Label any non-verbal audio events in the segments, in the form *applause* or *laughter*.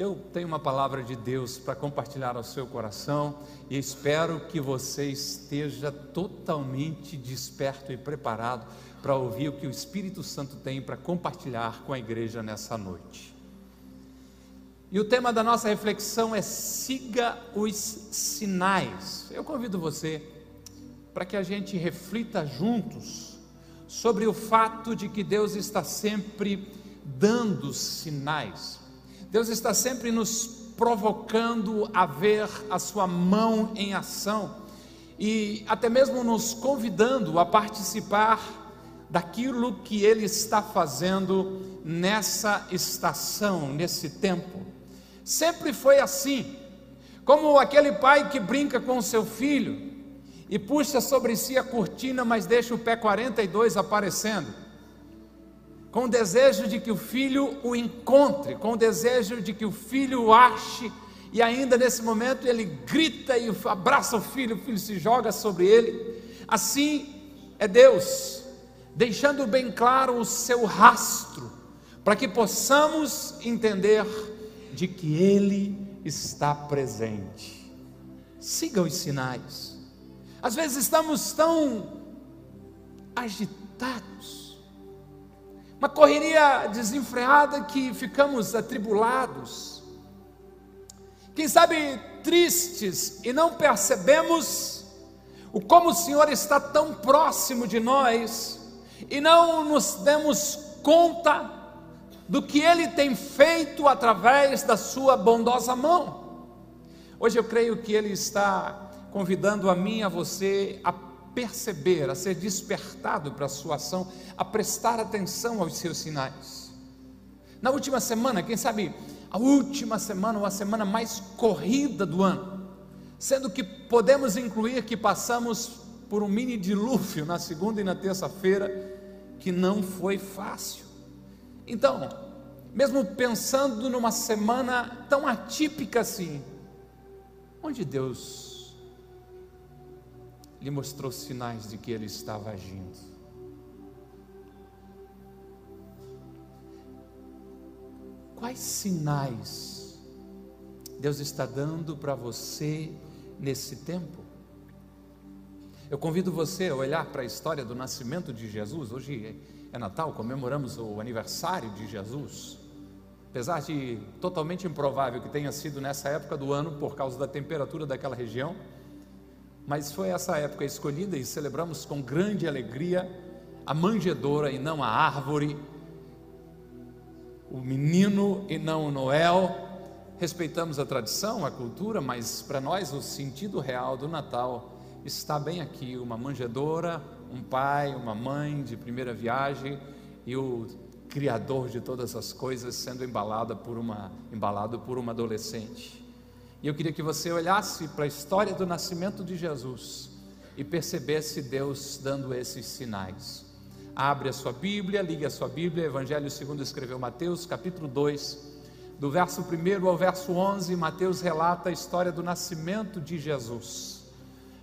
Eu tenho uma palavra de Deus para compartilhar ao seu coração e espero que você esteja totalmente desperto e preparado para ouvir o que o Espírito Santo tem para compartilhar com a igreja nessa noite. E o tema da nossa reflexão é siga os sinais. Eu convido você para que a gente reflita juntos sobre o fato de que Deus está sempre dando sinais. Deus está sempre nos provocando a ver a sua mão em ação e até mesmo nos convidando a participar daquilo que ele está fazendo nessa estação, nesse tempo. Sempre foi assim, como aquele pai que brinca com seu filho e puxa sobre si a cortina, mas deixa o pé 42 aparecendo com o desejo de que o filho o encontre, com o desejo de que o filho o ache, e ainda nesse momento ele grita e abraça o filho, o filho se joga sobre ele. Assim é Deus, deixando bem claro o seu rastro, para que possamos entender de que Ele está presente. Siga os sinais. Às vezes estamos tão agitados, uma correria desenfreada que ficamos atribulados, quem sabe tristes e não percebemos o como o Senhor está tão próximo de nós e não nos demos conta do que Ele tem feito através da Sua bondosa mão. Hoje eu creio que Ele está convidando a mim e a você a perceber, a ser despertado para a sua ação, a prestar atenção aos seus sinais. Na última semana, quem sabe a última semana ou a semana mais corrida do ano, sendo que podemos incluir que passamos por um mini dilúvio na segunda e na terça-feira, que não foi fácil. Então, mesmo pensando numa semana tão atípica assim, onde Deus lhe mostrou sinais de que ele estava agindo. Quais sinais Deus está dando para você nesse tempo? Eu convido você a olhar para a história do nascimento de Jesus. Hoje é Natal, comemoramos o aniversário de Jesus. Apesar de totalmente improvável que tenha sido nessa época do ano, por causa da temperatura daquela região, mas foi essa época escolhida e celebramos com grande alegria a manjedoura e não a árvore, o menino e não o Noel. Respeitamos a tradição, a cultura, mas para nós o sentido real do Natal está bem aqui: uma manjedoura, um pai, uma mãe de primeira viagem e o Criador de todas as coisas sendo embalado por uma, embalado por uma adolescente. E eu queria que você olhasse para a história do nascimento de Jesus e percebesse Deus dando esses sinais. Abre a sua Bíblia, ligue a sua Bíblia, Evangelho segundo escreveu Mateus, capítulo 2, do verso 1 ao verso 11, Mateus relata a história do nascimento de Jesus.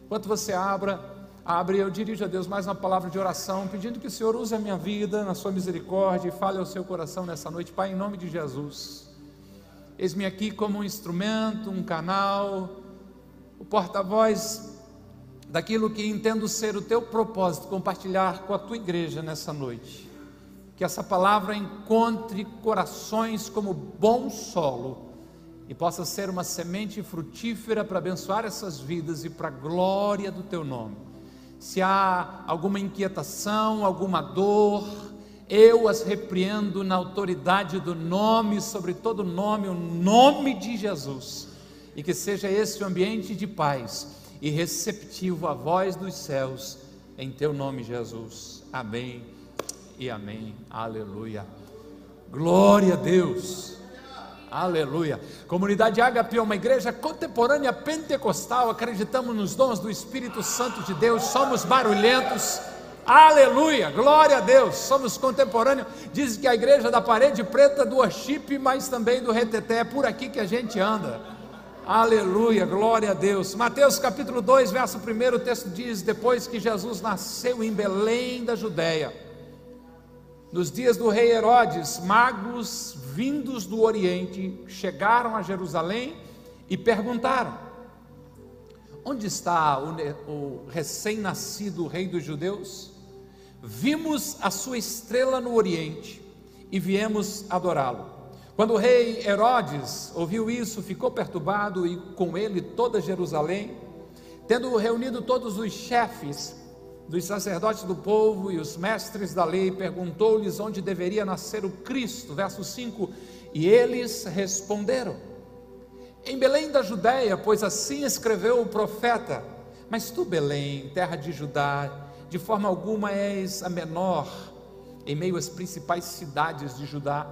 Enquanto você abra, abre, eu dirijo a Deus mais uma palavra de oração, pedindo que o Senhor use a minha vida na sua misericórdia e fale ao seu coração nessa noite, Pai, em nome de Jesus. Eis-me aqui como um instrumento, um canal, o porta-voz daquilo que entendo ser o teu propósito, compartilhar com a tua igreja nessa noite. Que essa palavra encontre corações como bom solo e possa ser uma semente frutífera para abençoar essas vidas e para a glória do teu nome. Se há alguma inquietação, alguma dor, eu as repreendo na autoridade do nome, sobre todo nome, o nome de Jesus, e que seja esse o ambiente de paz e receptivo à voz dos céus, em teu nome, Jesus. Amém e amém. Aleluia. Glória a Deus. Aleluia. Comunidade Ágape é uma igreja contemporânea pentecostal. Acreditamos nos dons do Espírito Santo de Deus. Somos barulhentos Aleluia, glória a Deus. Somos contemporâneos. Dizem que a igreja da parede preta do worship, mas também do reteté. É por aqui que a gente anda. Aleluia, glória a Deus. Mateus capítulo 2, verso 1, o texto diz: Depois que Jesus nasceu em Belém da Judéia, Nos dias do rei Herodes, magos vindos do Oriente chegaram a Jerusalém e perguntaram: Onde está o, o recém-nascido rei dos judeus? Vimos a sua estrela no Oriente e viemos adorá-lo. Quando o rei Herodes ouviu isso, ficou perturbado e com ele toda Jerusalém, tendo reunido todos os chefes dos sacerdotes do povo e os mestres da lei, perguntou-lhes onde deveria nascer o Cristo. Verso 5: E eles responderam: Em Belém da Judéia, pois assim escreveu o profeta. Mas tu, Belém, terra de Judá, de forma alguma és a menor em meio às principais cidades de Judá,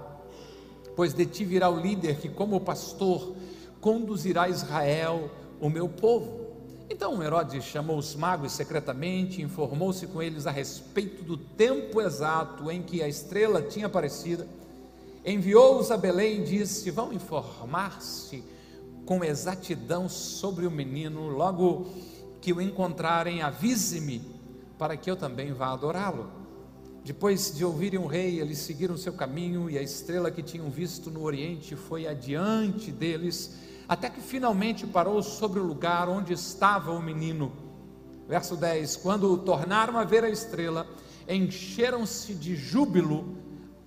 pois de ti virá o líder que, como pastor, conduzirá Israel, o meu povo. Então Herodes chamou os magos secretamente, informou-se com eles a respeito do tempo exato em que a estrela tinha aparecido, enviou-os a Belém e disse: Vão informar-se com exatidão sobre o menino, logo que o encontrarem, avise-me, para que eu também vá adorá-lo. Depois de ouvirem o rei, eles seguiram seu caminho, e a estrela que tinham visto no oriente foi adiante deles até que finalmente parou sobre o lugar onde estava o menino. Verso 10: Quando tornaram a ver a estrela, encheram-se de júbilo.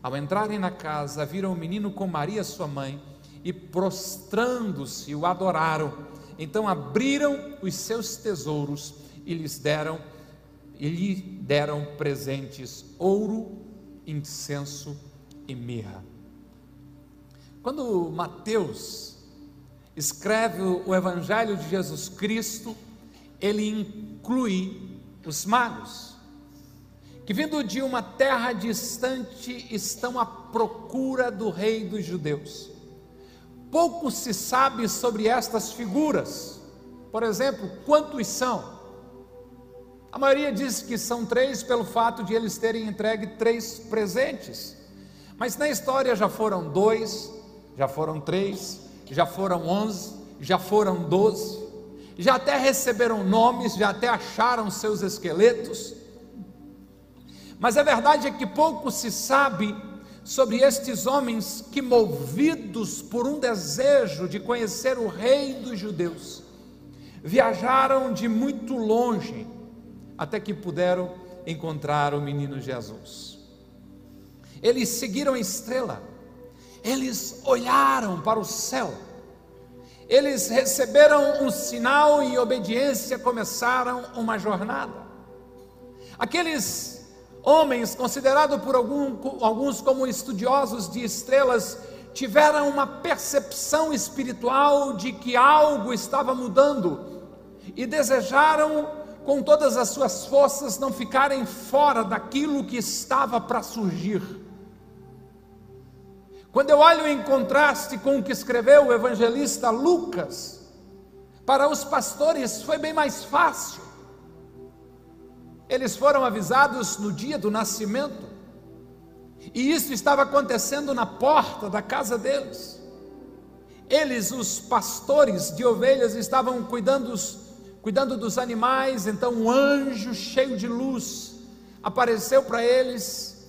Ao entrarem na casa, viram o menino com Maria, sua mãe, e prostrando-se, o adoraram. Então abriram os seus tesouros e lhes deram e lhe deram presentes ouro, incenso e mirra. Quando Mateus escreve o Evangelho de Jesus Cristo, ele inclui os magos, que vindo de uma terra distante estão à procura do rei dos judeus. Pouco se sabe sobre estas figuras, por exemplo, quantos são? Maioria diz que são três pelo fato de eles terem entregue três presentes, mas na história já foram dois, já foram três, já foram onze, já foram doze, já até receberam nomes, já até acharam seus esqueletos. Mas a verdade é que pouco se sabe sobre estes homens que, movidos por um desejo de conhecer o Rei dos Judeus, viajaram de muito longe até que puderam encontrar o menino Jesus. Eles seguiram a estrela eles olharam para o céu, eles receberam um sinal e obediência começaram uma jornada. Aqueles homens, considerados por algum, alguns como estudiosos de estrelas, tiveram uma percepção espiritual de que algo estava mudando e desejaram, com todas as suas forças, não ficarem fora daquilo que estava para surgir. Quando eu olho em contraste com o que escreveu o evangelista Lucas, para os pastores foi bem mais fácil. Eles foram avisados no dia do nascimento, e isso estava acontecendo na porta da casa deles. Eles, os pastores de ovelhas, estavam cuidando, cuidando dos animais, então um anjo cheio de luz apareceu para eles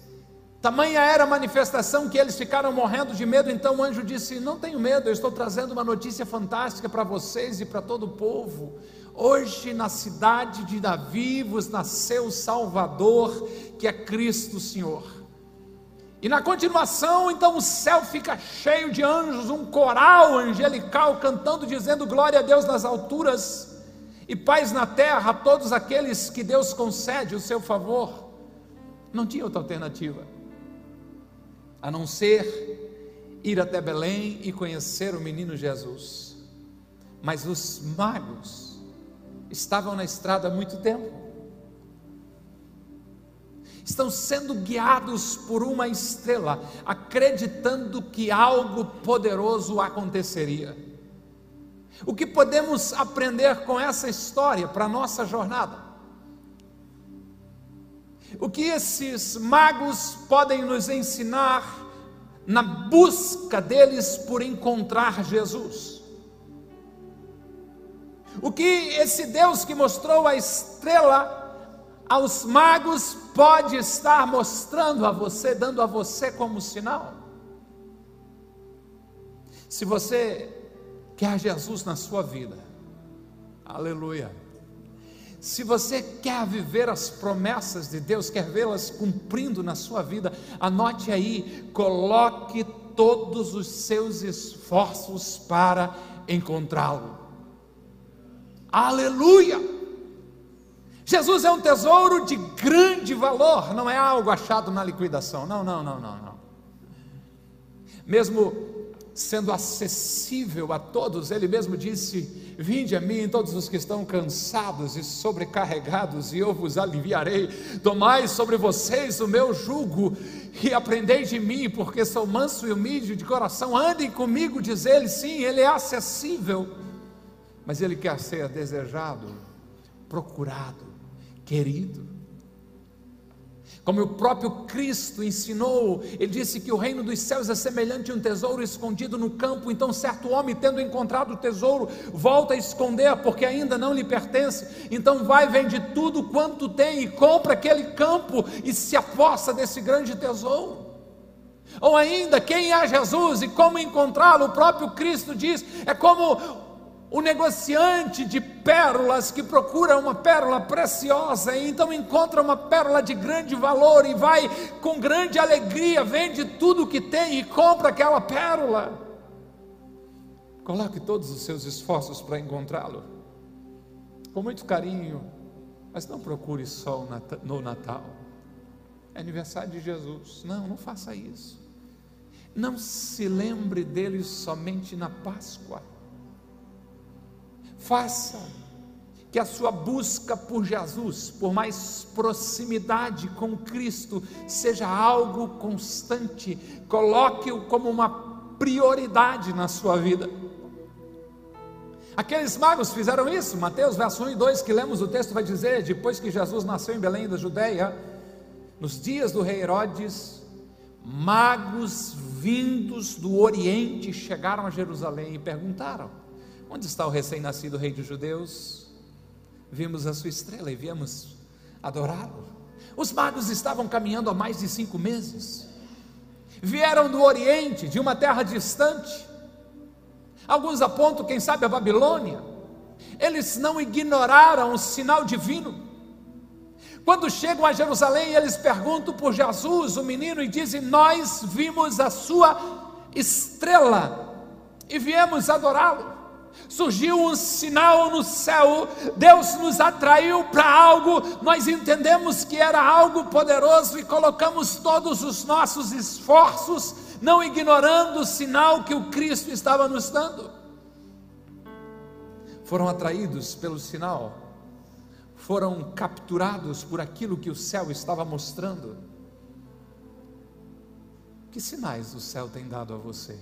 Tamanha era a manifestação que eles ficaram morrendo de medo, então o anjo disse: Não tenho medo, eu estou trazendo uma notícia fantástica para vocês e para todo o povo. Hoje, na cidade de Davi, vos nasceu o Salvador, que é Cristo Senhor. E na continuação, então o céu fica cheio de anjos, um coral angelical cantando, dizendo glória a Deus nas alturas e paz na terra a todos aqueles que Deus concede o seu favor. Não tinha outra alternativa a não ser ir até Belém e conhecer o menino Jesus. Mas os magos estavam na estrada há muito tempo. Estão sendo guiados por uma estrela, acreditando que algo poderoso aconteceria. O que podemos aprender com essa história para a nossa jornada? O que esses magos podem nos ensinar na busca deles por encontrar Jesus? O que esse Deus que mostrou a estrela aos magos pode estar mostrando a você, dando a você como sinal? Se você quer Jesus na sua vida, aleluia. Se você quer viver as promessas de Deus, quer vê-las cumprindo na sua vida, anote aí, coloque todos os seus esforços para encontrá-lo. Aleluia! Jesus é um tesouro de grande valor, não é algo achado na liquidação. Não, não, não, não, não. Mesmo sendo acessível a todos, ele mesmo disse: Vinde a mim, todos os que estão cansados e sobrecarregados, e eu vos aliviarei. Tomai sobre vocês o meu jugo e aprendei de mim, porque sou manso e humilde de coração. Andem comigo, diz ele. Sim, ele é acessível, mas ele quer ser desejado, procurado querido. Como o próprio Cristo ensinou, ele disse que o reino dos céus é semelhante a um tesouro escondido no campo. Então, certo homem, tendo encontrado o tesouro, volta a esconder, porque ainda não lhe pertence. Então, vai, vende tudo quanto tem e compra aquele campo e se aposta desse grande tesouro. Ou ainda, quem é Jesus e como encontrá-lo? O próprio Cristo diz: é como o negociante de pérolas que procura uma pérola preciosa e então encontra uma pérola de grande valor e vai com grande alegria, vende tudo o que tem e compra aquela pérola. Coloque todos os seus esforços para encontrá-lo, com muito carinho, mas não procure só no Natal, é aniversário de Jesus. Não, não faça isso. Não se lembre dele somente na Páscoa. Faça que a sua busca por Jesus, por mais proximidade com Cristo, seja algo constante, coloque-o como uma prioridade na sua vida. Aqueles magos fizeram isso, Mateus verso 1 e 2 que lemos o texto vai dizer: depois que Jesus nasceu em Belém da Judéia, nos dias do rei Herodes, magos vindos do Oriente chegaram a Jerusalém e perguntaram: Onde está o recém-nascido rei dos judeus? Vimos a sua estrela e viemos adorá-lo. Os magos estavam caminhando há mais de cinco meses. Vieram do Oriente, de uma terra distante. Alguns apontam, quem sabe, a Babilônia. Eles não ignoraram o sinal divino. Quando chegam a Jerusalém, eles perguntam por Jesus, o menino, e dizem: Nós vimos a sua estrela e viemos adorá-lo surgiu um sinal no céu, Deus nos atraiu para algo, nós entendemos que era algo poderoso e colocamos todos os nossos esforços, não ignorando o sinal que o Cristo estava nos dando. Foram atraídos pelo sinal, foram capturados por aquilo que o céu estava mostrando. Que sinais o céu tem dado a você?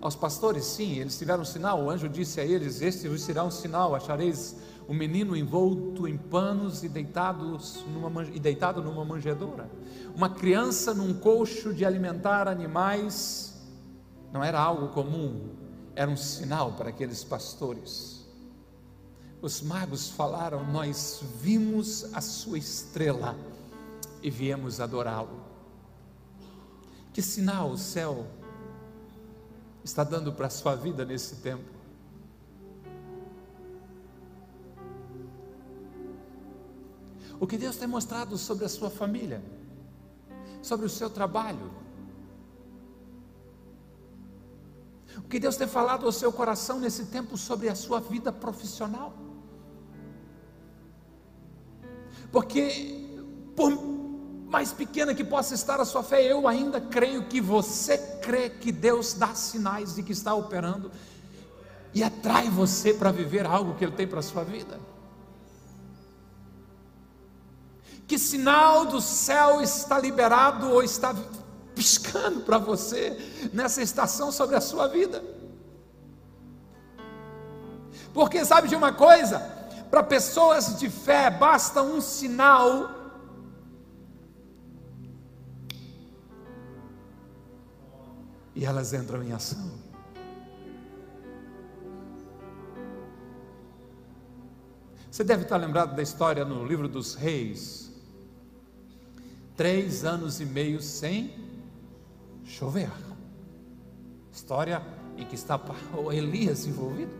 Aos pastores, sim, eles tiveram um sinal. O anjo disse a eles: Este vos será um sinal. Achareis o um menino envolto em panos e, deitados numa, e deitado numa manjedoura. Uma criança num coxo de alimentar animais não era algo comum, era um sinal para aqueles pastores. Os magos falaram: Nós vimos a sua estrela e viemos adorá-lo. Que sinal o céu está dando para a sua vida nesse tempo? O que Deus tem mostrado sobre a sua família, sobre o seu trabalho, o que Deus tem falado ao seu coração nesse tempo sobre a sua vida profissional. Porque, por mais pequena que possa estar a sua fé, eu ainda creio que você crê que Deus dá sinais de que está operando e atrai você para viver algo que Ele tem para a sua vida. Que sinal do céu está liberado ou está piscando para você nessa estação sobre a sua vida? Porque sabe de uma coisa? Para pessoas de fé basta um sinal e elas entram em ação. Você deve estar lembrado da história no livro dos reis. Três anos e meio sem chover. História em que está o Elias envolvido.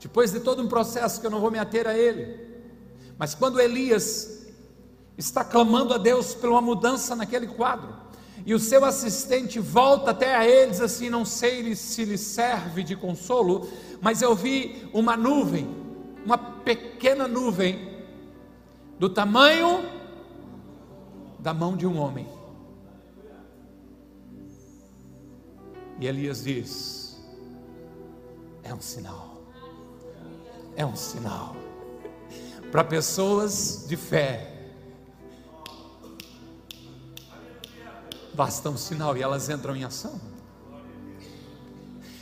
Depois de todo um processo que eu não vou me ater a ele. Mas quando Elias está clamando a Deus por uma mudança naquele quadro, e o seu assistente volta até a ele e diz assim: Não sei se lhe serve de consolo, mas eu vi uma nuvem, uma pequena nuvem, do tamanho da mão de um homem. E Elias diz: É um sinal, é um sinal para pessoas de fé. Basta um sinal e elas entram em ação.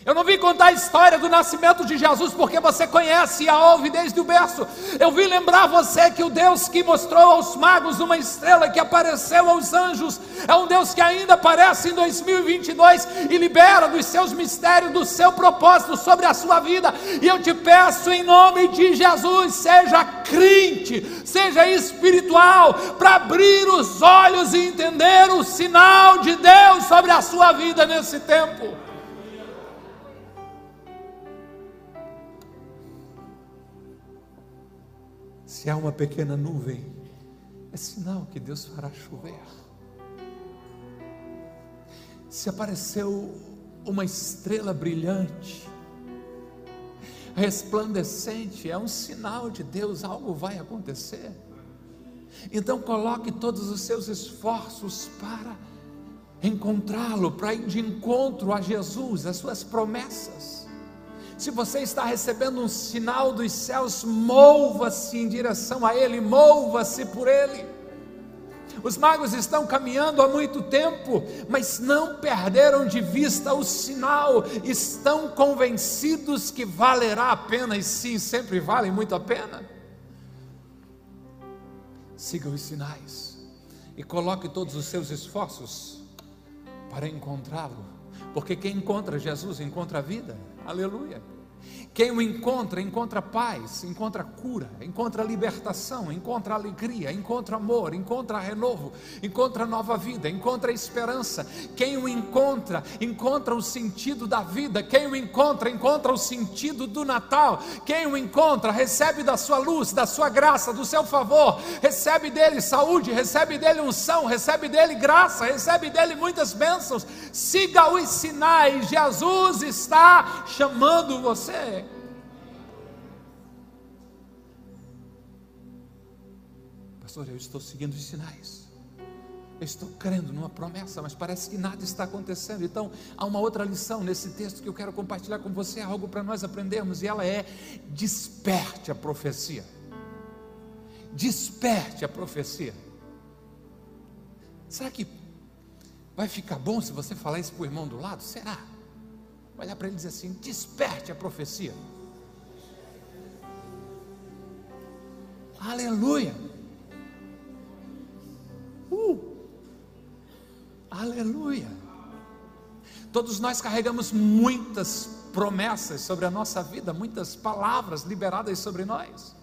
Eu não vim contar a história do nascimento de Jesus porque você conhece e a ouve desde o berço. Eu vim lembrar você que o Deus que mostrou aos magos uma estrela que apareceu aos anjos é um Deus que ainda aparece em 2022 e libera dos seus mistérios, do seu propósito sobre a sua vida. E eu te peço em nome de Jesus, seja crente, seja espiritual, para abrir os olhos e entender o sinal de Deus sobre a sua vida nesse tempo. Se há uma pequena nuvem, é sinal que Deus fará chover. Se apareceu uma estrela brilhante, resplandecente, é um sinal de Deus, algo vai acontecer. Então coloque todos os seus esforços para encontrá-lo, para ir de encontro a Jesus, as suas promessas. Se você está recebendo um sinal dos céus, mova-se em direção a Ele, mova-se por Ele. Os magos estão caminhando há muito tempo, mas não perderam de vista o sinal, estão convencidos que valerá a pena, e sim, sempre vale muito a pena. Siga os sinais e coloque todos os seus esforços para encontrá-lo, porque quem encontra Jesus encontra a vida. Aleluia. Quem o encontra, encontra paz, encontra cura, encontra libertação, encontra alegria, encontra amor, encontra renovo, encontra nova vida, encontra esperança. Quem o encontra, encontra o sentido da vida. Quem o encontra, encontra o sentido do Natal. Quem o encontra, recebe da sua luz, da sua graça, do seu favor, recebe dele saúde, recebe dele unção, recebe dele graça, recebe dele muitas bênçãos. Siga os sinais, Jesus está chamando você. Pastor, eu estou seguindo os sinais. Eu estou crendo numa promessa, mas parece que nada está acontecendo. Então, há uma outra lição nesse texto que eu quero compartilhar com você, algo para nós aprendermos, e ela é: desperte a profecia. Desperte a profecia. Será que vai ficar bom se você falar isso para o irmão do lado? Será? Vai olhar para ele dizer assim: desperte a profecia. Aleluia. Uh! Aleluia! Todos nós carregamos muitas promessas sobre a nossa vida, muitas palavras liberadas sobre nós.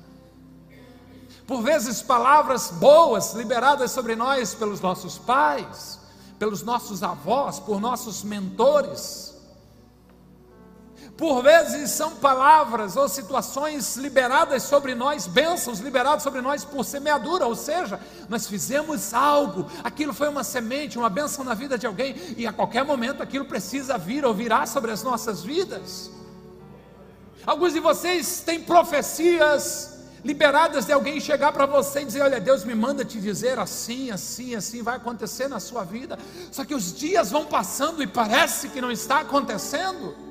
Por vezes, palavras boas liberadas sobre nós pelos nossos pais, pelos nossos avós, por nossos mentores. Por vezes são palavras ou situações liberadas sobre nós, bênçãos liberadas sobre nós por semeadura, ou seja, nós fizemos algo, aquilo foi uma semente, uma bênção na vida de alguém, e a qualquer momento aquilo precisa vir ou virar sobre as nossas vidas. Alguns de vocês têm profecias liberadas de alguém chegar para você e dizer: Olha, Deus me manda te dizer assim, assim, assim, vai acontecer na sua vida. Só que os dias vão passando e parece que não está acontecendo.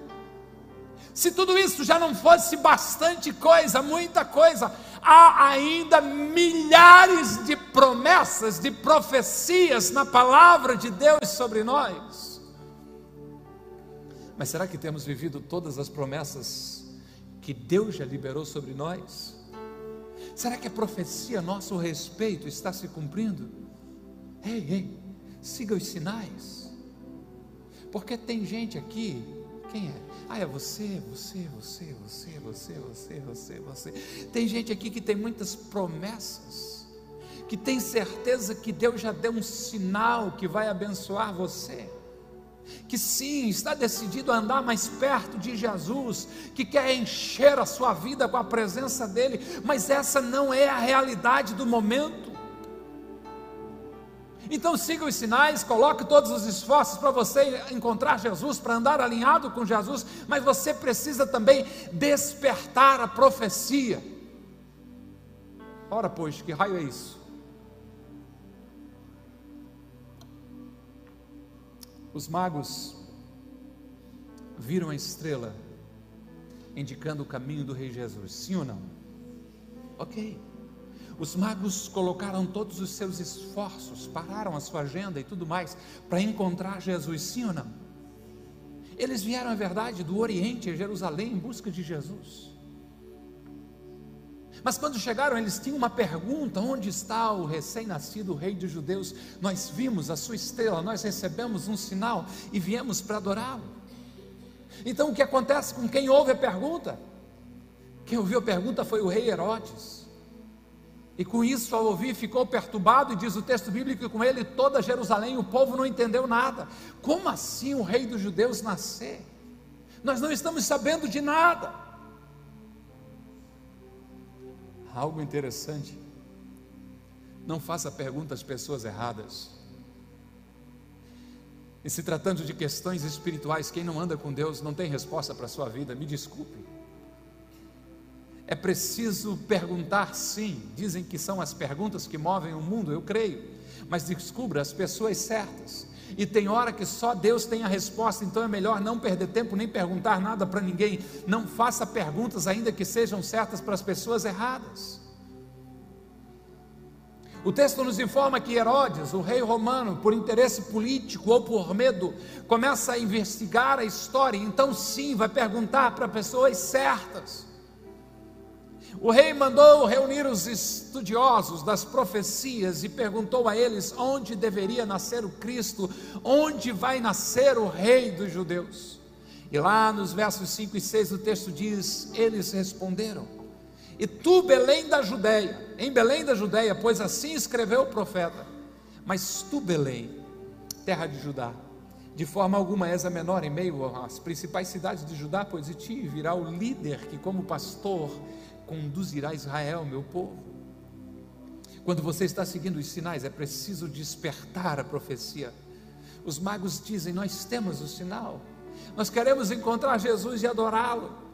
Se tudo isso já não fosse bastante coisa, muita coisa, há ainda milhares de promessas, de profecias na palavra de Deus sobre nós. Mas será que temos vivido todas as promessas que Deus já liberou sobre nós? Será que a profecia a nosso respeito está se cumprindo? Ei, ei, siga os sinais. Porque tem gente aqui Quem é? Ah, é você, você, você, você, você, você, você, você. Tem gente aqui que tem muitas promessas, que tem certeza que Deus já deu um sinal que vai abençoar você que sim, está decidido a andar mais perto de Jesus, que quer encher a sua vida com a presença dEle, mas essa não é a realidade do momento. Então siga os sinais, coloque todos os esforços para você encontrar Jesus, para andar alinhado com Jesus, mas você precisa também despertar a profecia. Ora, pois, que raio é isso? Os magos viram a estrela indicando o caminho do Rei Jesus, sim ou não? Ok. Os magos colocaram todos os seus esforços, pararam a sua agenda e tudo mais para encontrar Jesus, sim ou não? Eles vieram, é verdade, do Oriente a Jerusalém em busca de Jesus. Mas quando chegaram, eles tinham uma pergunta: onde está o recém-nascido rei dos judeus? Nós vimos a sua estrela, nós recebemos um sinal e viemos para adorá-lo. Então o que acontece com quem ouve a pergunta? Quem ouviu a pergunta foi o rei Herodes. E com isso, ao ouvir, ficou perturbado, e diz o texto bíblico com ele toda Jerusalém, o povo não entendeu nada. Como assim o rei dos judeus nascer? Nós não estamos sabendo de nada algo interessante. Não faça perguntas às pessoas erradas. E se tratando de questões espirituais, quem não anda com Deus não tem resposta para a sua vida, me desculpe. É preciso perguntar sim, dizem que são as perguntas que movem o mundo, eu creio, mas descubra as pessoas certas. E tem hora que só Deus tem a resposta, então é melhor não perder tempo nem perguntar nada para ninguém. Não faça perguntas, ainda que sejam certas, para as pessoas erradas. O texto nos informa que Herodes, o rei romano, por interesse político ou por medo, começa a investigar a história, então sim, vai perguntar para pessoas certas. O rei mandou reunir os estudiosos das profecias e perguntou a eles onde deveria nascer o Cristo, onde vai nascer o rei dos judeus. E lá nos versos 5 e 6 o texto diz: eles responderam: E tu, Belém da Judéia, em Belém da Judéia, pois assim escreveu o profeta, mas tu, Belém, terra de Judá, de forma alguma és a menor em meio às principais cidades de Judá, pois de ti virá o líder que, como pastor, conduzirá Israel, meu povo. Quando você está seguindo os sinais, é preciso despertar a profecia. Os magos dizem: Nós temos o sinal, nós queremos encontrar Jesus e adorá-lo.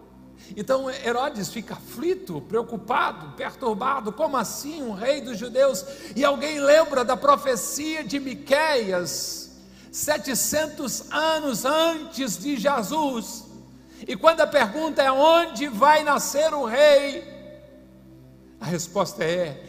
Então Herodes fica aflito, preocupado, perturbado, como assim um rei dos judeus? E alguém lembra da profecia de Miqueias, 700 anos antes de Jesus, e quando a pergunta é onde vai nascer o rei, a resposta é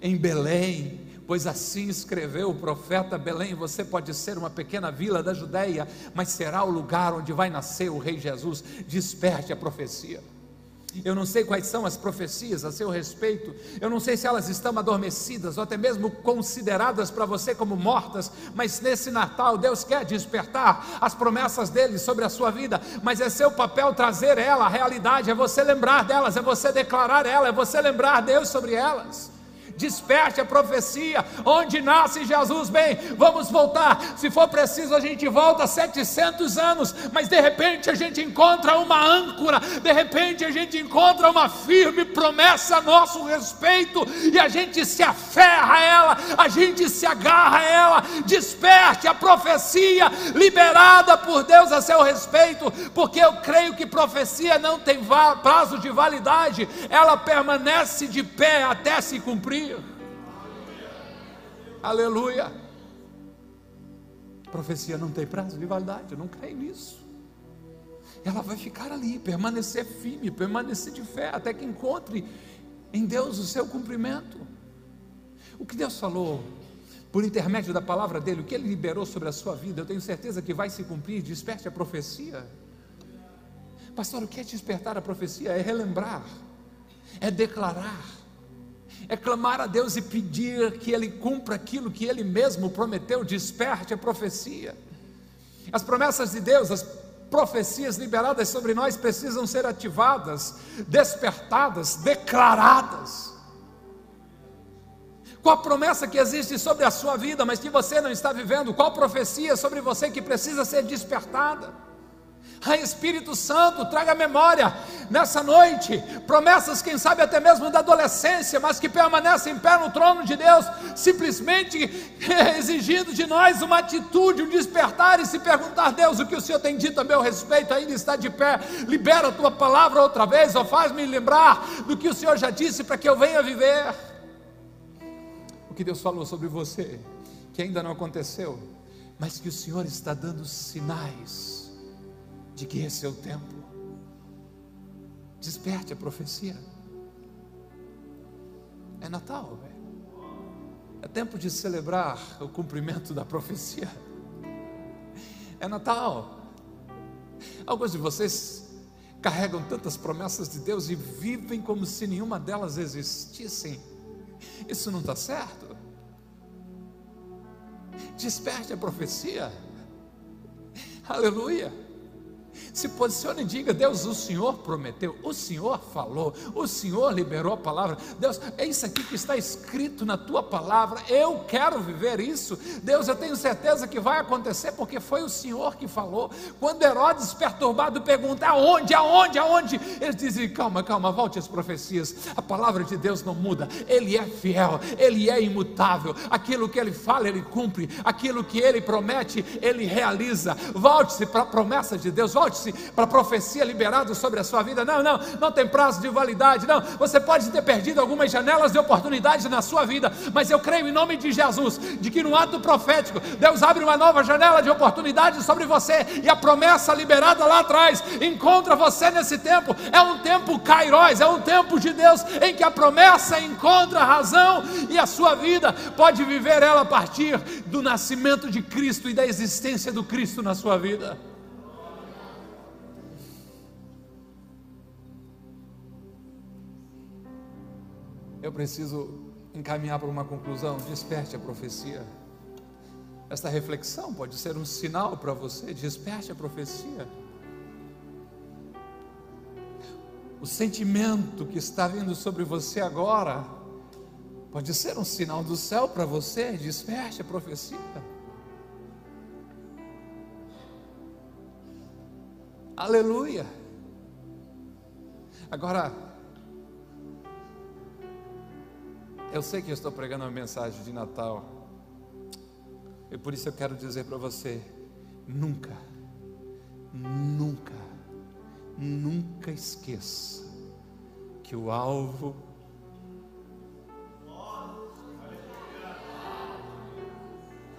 em Belém, pois assim escreveu o profeta Belém. Você pode ser uma pequena vila da Judéia, mas será o lugar onde vai nascer o rei Jesus. Desperte a profecia. Eu não sei quais são as profecias a seu respeito, eu não sei se elas estão adormecidas ou até mesmo consideradas para você como mortas, mas nesse Natal Deus quer despertar as promessas dele sobre a sua vida, mas é seu papel trazer ela à realidade, é você lembrar delas, é você declarar ela, é você lembrar Deus sobre elas desperte a profecia, onde nasce Jesus. Bem, vamos voltar, se for preciso, a gente volta 700 anos, mas de repente a gente encontra uma âncora, de repente a gente encontra uma firme promessa a nosso respeito, e a gente se aferra a ela, a gente se agarra a ela, desperte a profecia liberada por Deus a seu respeito, porque eu creio que profecia não tem prazo de validade, ela permanece de pé até se cumprir. Aleluia. profecia não tem prazo de validade, eu não creio nisso. Ela vai ficar ali, permanecer firme, permanecer de fé, até que encontre em Deus o seu cumprimento. O que Deus falou por intermédio da palavra dele, o que ele liberou sobre a sua vida, eu tenho certeza que vai se cumprir. Desperte a profecia. Pastor, o que é despertar a profecia? É relembrar, é declarar, é clamar a Deus e pedir que Ele cumpra aquilo que Ele mesmo prometeu, desperte a profecia. As promessas de Deus, as profecias liberadas sobre nós precisam ser ativadas, despertadas, declaradas. Qual promessa que existe sobre a sua vida, mas que você não está vivendo? Qual profecia sobre você que precisa ser despertada? Ai, Espírito Santo, traga memória nessa noite, promessas, quem sabe até mesmo da adolescência, mas que permanecem em pé no trono de Deus, simplesmente *laughs* exigindo de nós uma atitude, um despertar e se perguntar: Deus, o que o Senhor tem dito a meu respeito? Ainda está de pé, libera a tua palavra outra vez, ou faz-me lembrar do que o Senhor já disse para que eu venha viver. O que Deus falou sobre você, que ainda não aconteceu, mas que o Senhor está dando sinais de que é o tempo. Desperte a profecia. É Natal, velho. É tempo de celebrar o cumprimento da profecia. É Natal. Alguns de vocês carregam tantas promessas de Deus e vivem como se nenhuma delas existissem. Isso não está certo. Desperte a profecia. Aleluia. Se posicione e diga: Deus, o Senhor prometeu, o Senhor falou, o Senhor liberou a palavra. Deus, é isso aqui que está escrito na tua palavra. Eu quero viver isso. Deus, eu tenho certeza que vai acontecer porque foi o Senhor que falou. Quando Herodes, perturbado, pergunta: aonde, aonde, aonde? Eles dizem: calma, calma, volte às profecias. A palavra de Deus não muda, Ele é fiel, Ele é imutável. Aquilo que Ele fala, Ele cumpre. Aquilo que Ele promete, Ele realiza. Volte-se para a promessa de Deus, volte volte-se para a profecia liberada sobre a sua vida. Não, não, não tem prazo de validade. Não, você pode ter perdido algumas janelas de oportunidade na sua vida, mas eu creio em nome de Jesus, de que no ato profético, Deus abre uma nova janela de oportunidade sobre você e a promessa liberada lá atrás encontra você nesse tempo. É um tempo Kairos, é um tempo de Deus em que a promessa encontra razão e a sua vida pode viver ela a partir do nascimento de Cristo e da existência do Cristo na sua vida. Eu preciso encaminhar para uma conclusão. Desperte a profecia. Esta reflexão pode ser um sinal para você. Desperte a profecia. O sentimento que está vindo sobre você agora pode ser um sinal do céu para você. Desperte a profecia. Aleluia. Agora, Eu sei que eu estou pregando uma mensagem de Natal. E por isso eu quero dizer para você: nunca, nunca, nunca esqueça que o alvo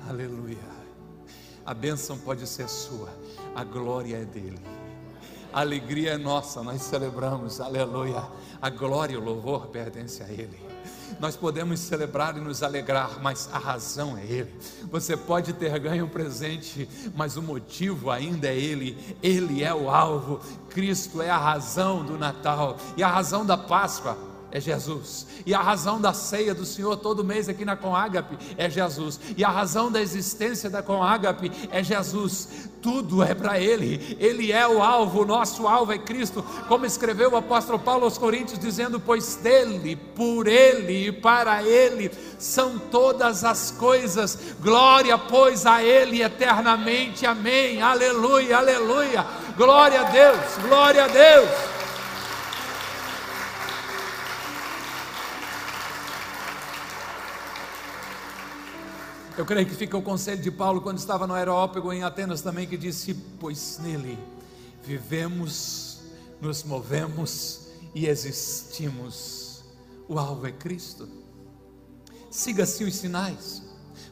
Aleluia. A bênção pode ser sua, a glória é dele. A alegria é nossa, nós celebramos, aleluia. A glória e o louvor pertencem a ele. Nós podemos celebrar e nos alegrar, mas a razão é Ele. Você pode ter ganho um presente, mas o motivo ainda é Ele. Ele é o alvo. Cristo é a razão do Natal e a razão da Páscoa é Jesus. E a razão da ceia do Senhor todo mês aqui na Comágape é Jesus. E a razão da existência da Comágape é Jesus. Tudo é para Ele. Ele é o alvo, o nosso alvo é Cristo. Como escreveu o apóstolo Paulo aos Coríntios, dizendo: Pois dele, por Ele e para Ele são todas as coisas. Glória, pois, a Ele eternamente. Amém. Aleluia, aleluia. Glória a Deus, glória a Deus. Eu creio que fica o conselho de Paulo quando estava no aerópago em Atenas também, que disse: Pois nele vivemos, nos movemos e existimos. O alvo é Cristo. Siga-se os sinais.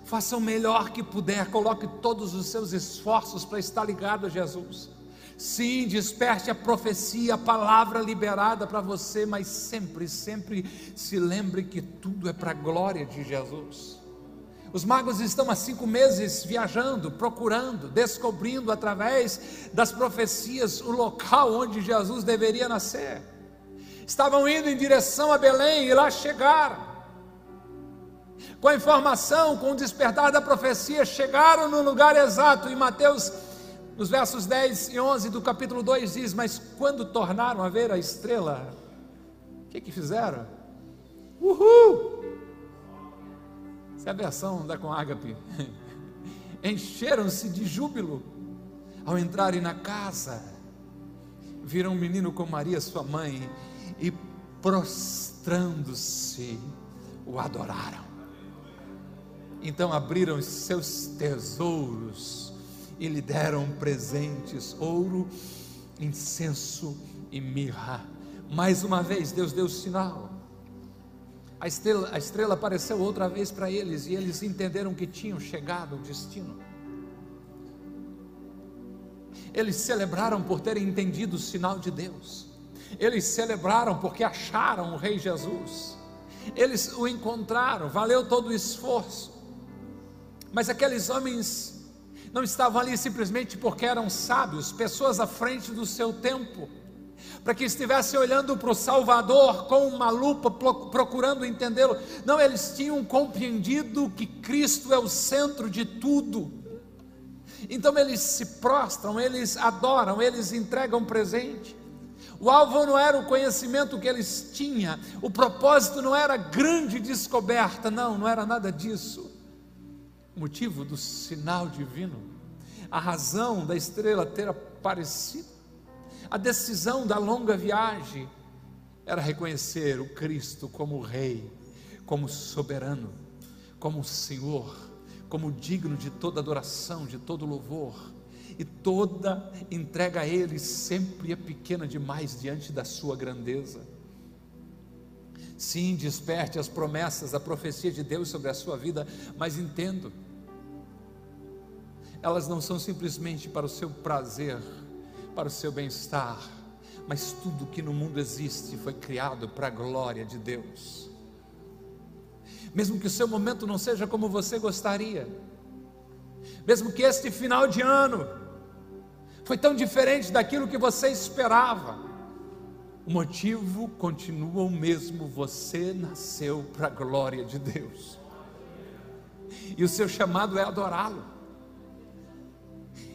Faça o melhor que puder, coloque todos os seus esforços para estar ligado a Jesus. Sim, desperte a profecia, a palavra liberada para você, mas sempre, sempre se lembre que tudo é para a glória de Jesus. Os magos estão há cinco meses viajando, procurando, descobrindo através das profecias o local onde Jesus deveria nascer. Estavam indo em direção a Belém e lá chegaram. Com a informação, com o despertar da profecia, chegaram no lugar exato. E Mateus Nos versos 10 e 11 do capítulo 2 diz: Mas quando tornaram a ver a estrela, o que, que fizeram? Uhul! Essa é a versão da com ágape. *laughs* Encheram-se de júbilo ao entrarem na casa. Viram um menino com Maria, sua mãe, e prostrando-se, o adoraram. Então abriram os seus tesouros e lhe deram presentes: ouro, incenso e mirra. Mais uma vez, Deus deu sinal. A estrela, a estrela apareceu outra vez para eles e eles entenderam que tinham chegado ao destino. Eles celebraram por terem entendido o sinal de Deus. Eles celebraram porque acharam o Rei Jesus. Eles o encontraram, valeu todo o esforço. Mas aqueles homens não estavam ali simplesmente porque eram sábios, pessoas à frente do seu tempo, para que estivessem olhando para o Salvador com uma lupa, procurando entendê-lo. Não, eles tinham compreendido que Cristo é o centro de tudo. Então eles se prostram, eles adoram, eles entregam presente. O alvo não era o conhecimento que eles tinham, o propósito não era grande descoberta, não, não era nada disso motivo do sinal divino, a razão da estrela ter aparecido, a decisão da longa viagem era reconhecer o Cristo como Rei, como soberano, como Senhor, como digno de toda adoração, de todo louvor, e toda entrega a Ele sempre é pequena demais diante da Sua grandeza. Sim, desperte as promessas, a profecia de Deus sobre a sua vida, mas entendo elas não são simplesmente para o seu prazer, para o seu bem-estar, mas tudo que no mundo existe foi criado para a glória de Deus. Mesmo que o seu momento não seja como você gostaria, mesmo que este final de ano foi tão diferente daquilo que você esperava, o motivo continua o mesmo: você nasceu para a glória de Deus, e o seu chamado é adorá-lo.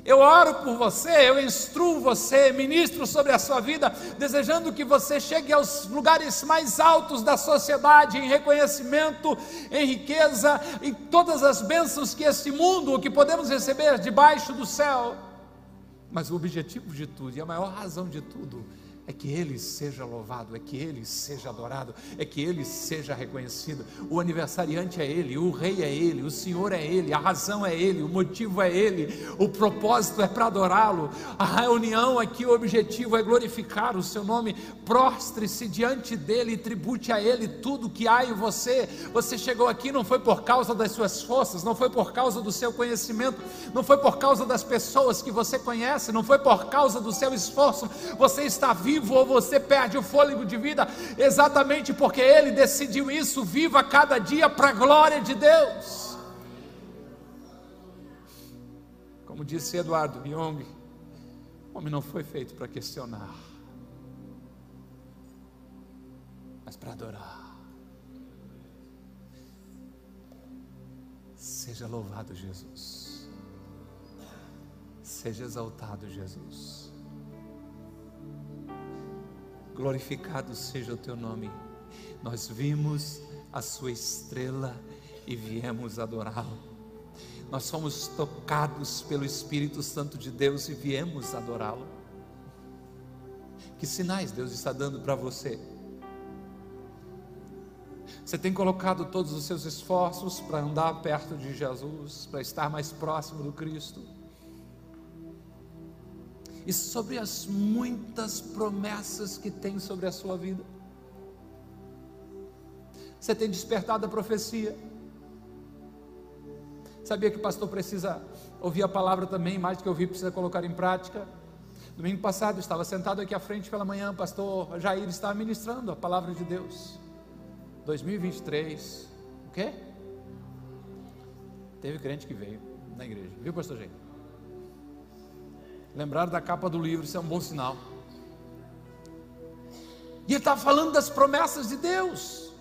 Eu oro por você, eu instruo você, ministro sobre a sua vida, desejando que você chegue aos lugares mais altos da sociedade, em reconhecimento, em riqueza, em todas as bênçãos que este mundo, que podemos receber debaixo do céu. Mas o objetivo de tudo, e a maior razão de tudo, é que Ele seja louvado, é que Ele seja adorado, é que Ele seja reconhecido. O aniversariante é Ele, o Rei é Ele, o Senhor é Ele, a razão é Ele, o motivo é Ele, o propósito é para adorá-lo. A reunião aqui, o objetivo é glorificar o Seu nome. Prostre-se diante dEle e tribute a Ele tudo que há em você. Você chegou aqui não foi por causa das suas forças, não foi por causa do seu conhecimento, não foi por causa das pessoas que você conhece, não foi por causa do seu esforço. Você está vivo vivo ou você perde o fôlego de vida, exatamente porque Ele decidiu isso. Viva cada dia para a glória de Deus. Como disse Eduardo Byong, o homem não foi feito para questionar, mas para adorar. Seja louvado Jesus. Seja exaltado Jesus glorificado seja o teu nome. Nós vimos a sua estrela e viemos adorá-lo. Nós fomos tocados pelo Espírito Santo de Deus e viemos adorá-lo. Que sinais Deus está dando para você? Você tem colocado todos os seus esforços para andar perto de Jesus, para estar mais próximo do Cristo? E sobre as muitas promessas que tem sobre a sua vida. Você tem despertado a profecia. Sabia que o pastor precisa ouvir a palavra também, mais do que ouvir, precisa colocar em prática. Domingo passado estava sentado aqui à frente pela manhã, o pastor Jair estava ministrando a palavra de Deus. 2023, o quê? Teve crente que veio na igreja, viu, pastor Jair? Lembrar da capa do livro, isso é um bom sinal. E ele estava falando das promessas de Deus.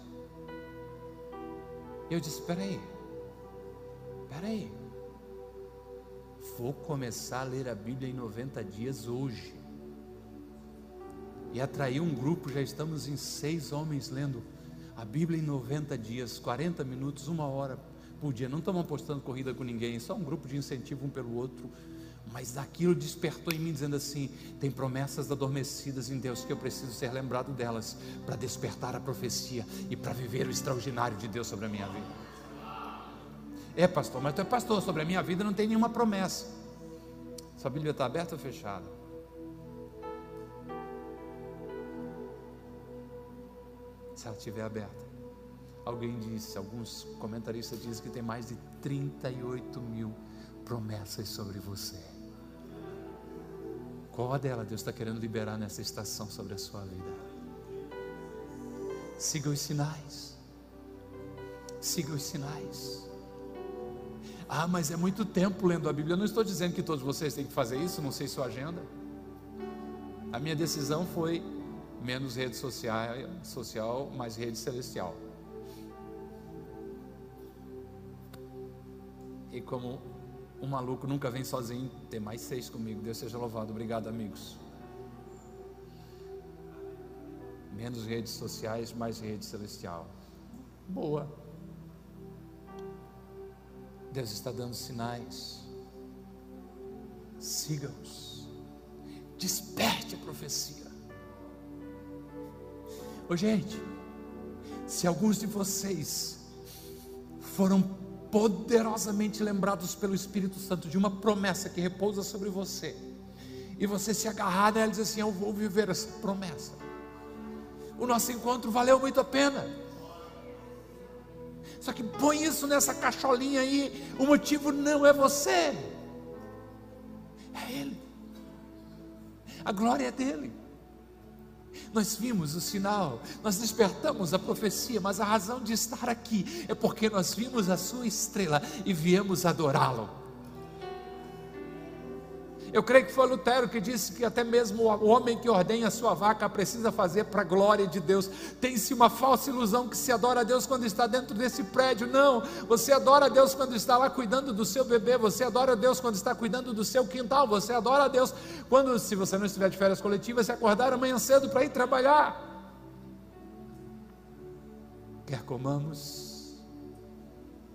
Eu disse: espera aí, espera aí. vou começar a ler a Bíblia em 90 dias hoje. E atrair um grupo, já estamos em seis homens lendo a Bíblia em 90 dias, 40 minutos, uma hora por dia. Não estamos apostando corrida com ninguém, só um grupo de incentivo um pelo outro. Mas aquilo despertou em mim, dizendo assim: tem promessas adormecidas em Deus que eu preciso ser lembrado delas para despertar a profecia e para viver o extraordinário de Deus sobre a minha vida. É, pastor, mas tu é pastor, sobre a minha vida não tem nenhuma promessa. Sua Bíblia está aberta ou fechada? Se ela estiver aberta, alguém disse, alguns comentaristas dizem que tem mais de 38 mil promessas sobre você. Qual a dela Deus está querendo liberar nessa estação sobre a sua vida? Siga os sinais. Siga os sinais. Ah, mas é muito tempo lendo a Bíblia. Eu não estou dizendo que todos vocês têm que fazer isso, não sei sua agenda. A minha decisão foi menos rede social, social mais rede celestial. E como um maluco nunca vem sozinho, tem mais seis comigo. Deus seja louvado. Obrigado, amigos. Menos redes sociais, mais rede celestial. Boa. Deus está dando sinais. Siga-os. Desperte a profecia. Ô gente, se alguns de vocês foram poderosamente lembrados pelo Espírito Santo de uma promessa que repousa sobre você, e você se agarrar nela e dizer assim: Eu vou viver essa promessa. O nosso encontro valeu muito a pena. Só que põe isso nessa cacholinha aí. O motivo não é você, é Ele. A glória é dele. Nós vimos o sinal, nós despertamos a profecia, mas a razão de estar aqui é porque nós vimos a sua estrela e viemos adorá-lo. Eu creio que foi Lutero que disse que até mesmo o homem que ordenha a sua vaca precisa fazer para a glória de Deus. Tem-se uma falsa ilusão que se adora a Deus quando está dentro desse prédio. Não, você adora a Deus quando está lá cuidando do seu bebê, você adora a Deus quando está cuidando do seu quintal, você adora a Deus quando, se você não estiver de férias coletivas, se acordar amanhã cedo para ir trabalhar. Quer comamos,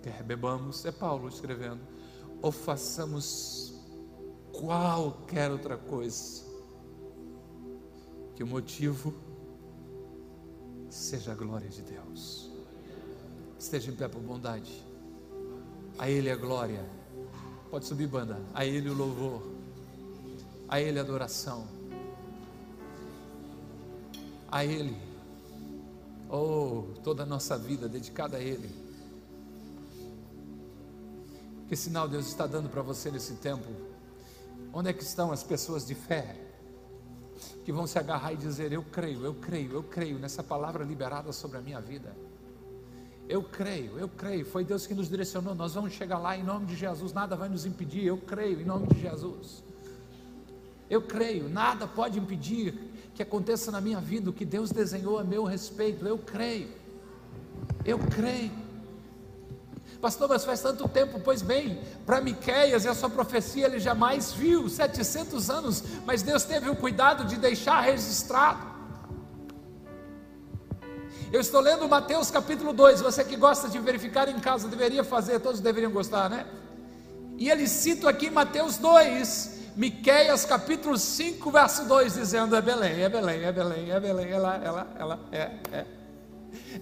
quer bebamos, é Paulo escrevendo, ou façamos qualquer outra coisa, que o motivo seja a glória de Deus. Esteja em pé por bondade. A Ele a glória. Pode subir, banda. A Ele o louvor. A Ele a adoração. A Ele. Oh, toda a nossa vida dedicada a Ele. Que sinal Deus está dando para você nesse tempo? Onde é que estão as pessoas de fé? Que vão se agarrar e dizer: Eu creio, eu creio, eu creio nessa palavra liberada sobre a minha vida. Eu creio, eu creio. Foi Deus que nos direcionou. Nós vamos chegar lá em nome de Jesus. Nada vai nos impedir. Eu creio em nome de Jesus. Eu creio. Nada pode impedir que aconteça na minha vida o que Deus desenhou a meu respeito. Eu creio. Eu creio. Pastor, mas faz tanto tempo, pois bem, para Miqueias e a sua profecia ele jamais viu, 700 anos, mas Deus teve o cuidado de deixar registrado. Eu estou lendo Mateus capítulo 2, você que gosta de verificar em casa, deveria fazer, todos deveriam gostar, né? E ele cita aqui Mateus 2, Miqueias capítulo 5, verso 2, dizendo: É Belém, é Belém, é Belém, é Belém, ela, ela, ela, é, é. É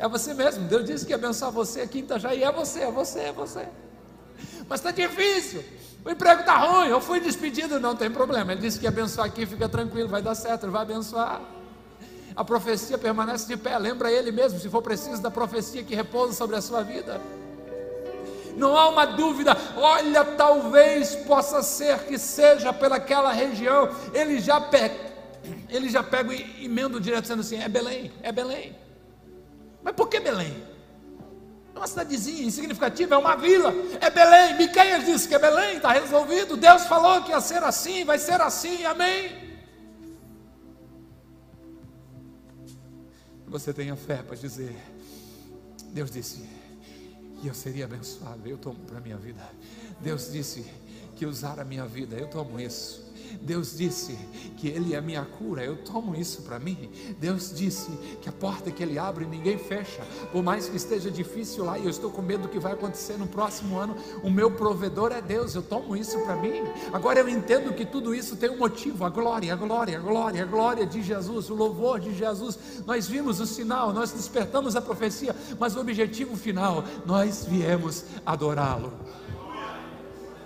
você mesmo. Deus disse que abençoar você aqui em Itajaí. É você, é você, é você. Mas está difícil. O emprego está ruim. Eu fui despedido. Não tem problema. Ele disse que abençoar aqui. Fica tranquilo, vai dar certo. Ele vai abençoar. A profecia permanece de pé. Lembra ele mesmo, se for preciso, da profecia que repousa sobre a sua vida. Não há uma dúvida. Olha, talvez possa ser que seja pelaquela região. Ele já pega. Ele já pega e emenda direto dizendo assim: é Belém, é Belém. Mas por que Belém? É uma cidadezinha insignificativa, é uma vila, é Belém. Miqueias disse que é Belém, está resolvido. Deus falou que ia ser assim, vai ser assim, amém. Você tenha fé para dizer, Deus disse, que eu seria abençoado, eu tomo para a minha vida. Deus disse que usar a minha vida. Eu tomo isso. Deus disse que Ele é minha cura, eu tomo isso para mim. Deus disse que a porta que Ele abre ninguém fecha, por mais que esteja difícil lá e eu estou com medo do que vai acontecer no próximo ano, o meu provedor é Deus, eu tomo isso para mim. Agora eu entendo que tudo isso tem um motivo: a glória, a glória, a glória, a glória de Jesus, o louvor de Jesus. Nós vimos o sinal, nós despertamos a profecia, mas o objetivo final, nós viemos adorá-lo.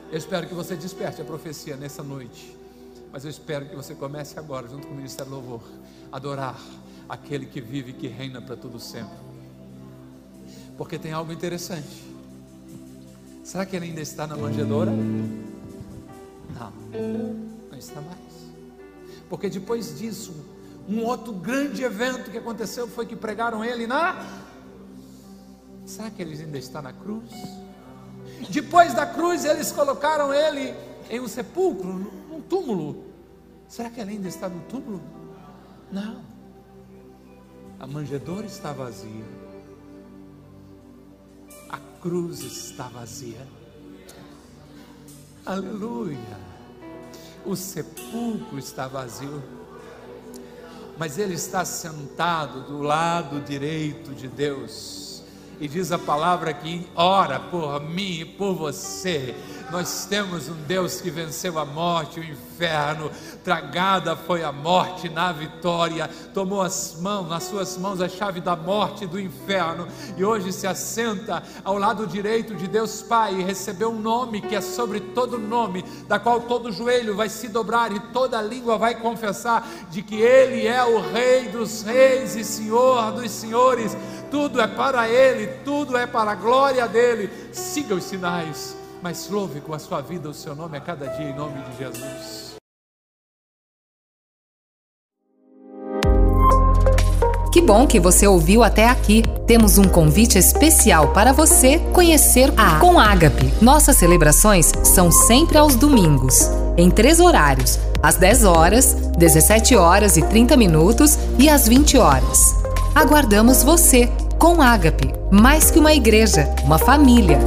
Eu espero que você desperte a profecia nessa noite. Mas eu espero que você comece agora, junto com o Ministério Louvor, adorar aquele que vive e que reina para todo sempre. Porque tem algo interessante. Será que ele ainda está na manjedoura? Não, não está mais. Porque depois disso, um outro grande evento que aconteceu foi que pregaram ele na. Será que ele ainda está na cruz? Depois da cruz, eles colocaram ele em um sepulcro, num túmulo. Será que ele ainda está no túmulo? Não. A manjedoura está vazia. A cruz está vazia. Aleluia. O sepulcro está vazio. Mas ele está sentado do lado direito de Deus. E diz a palavra que ora por mim e por você nós temos um Deus que venceu a morte, o inferno, tragada foi a morte na vitória, tomou as mãos, nas suas mãos a chave da morte e do inferno, e hoje se assenta ao lado direito de Deus Pai e recebeu um nome que é sobre todo nome, da qual todo joelho vai se dobrar e toda língua vai confessar de que Ele é o Rei dos Reis e Senhor dos Senhores. Tudo é para Ele, tudo é para a glória dele. Siga os sinais mas louve com a sua vida o seu nome a cada dia, em nome de Jesus. Que bom que você ouviu até aqui. Temos um convite especial para você conhecer a Com Ágape. Nossas celebrações são sempre aos domingos, em três horários: às 10 horas, 17 horas e 30 minutos e às 20 horas. Aguardamos você com Ágape, mais que uma igreja, uma família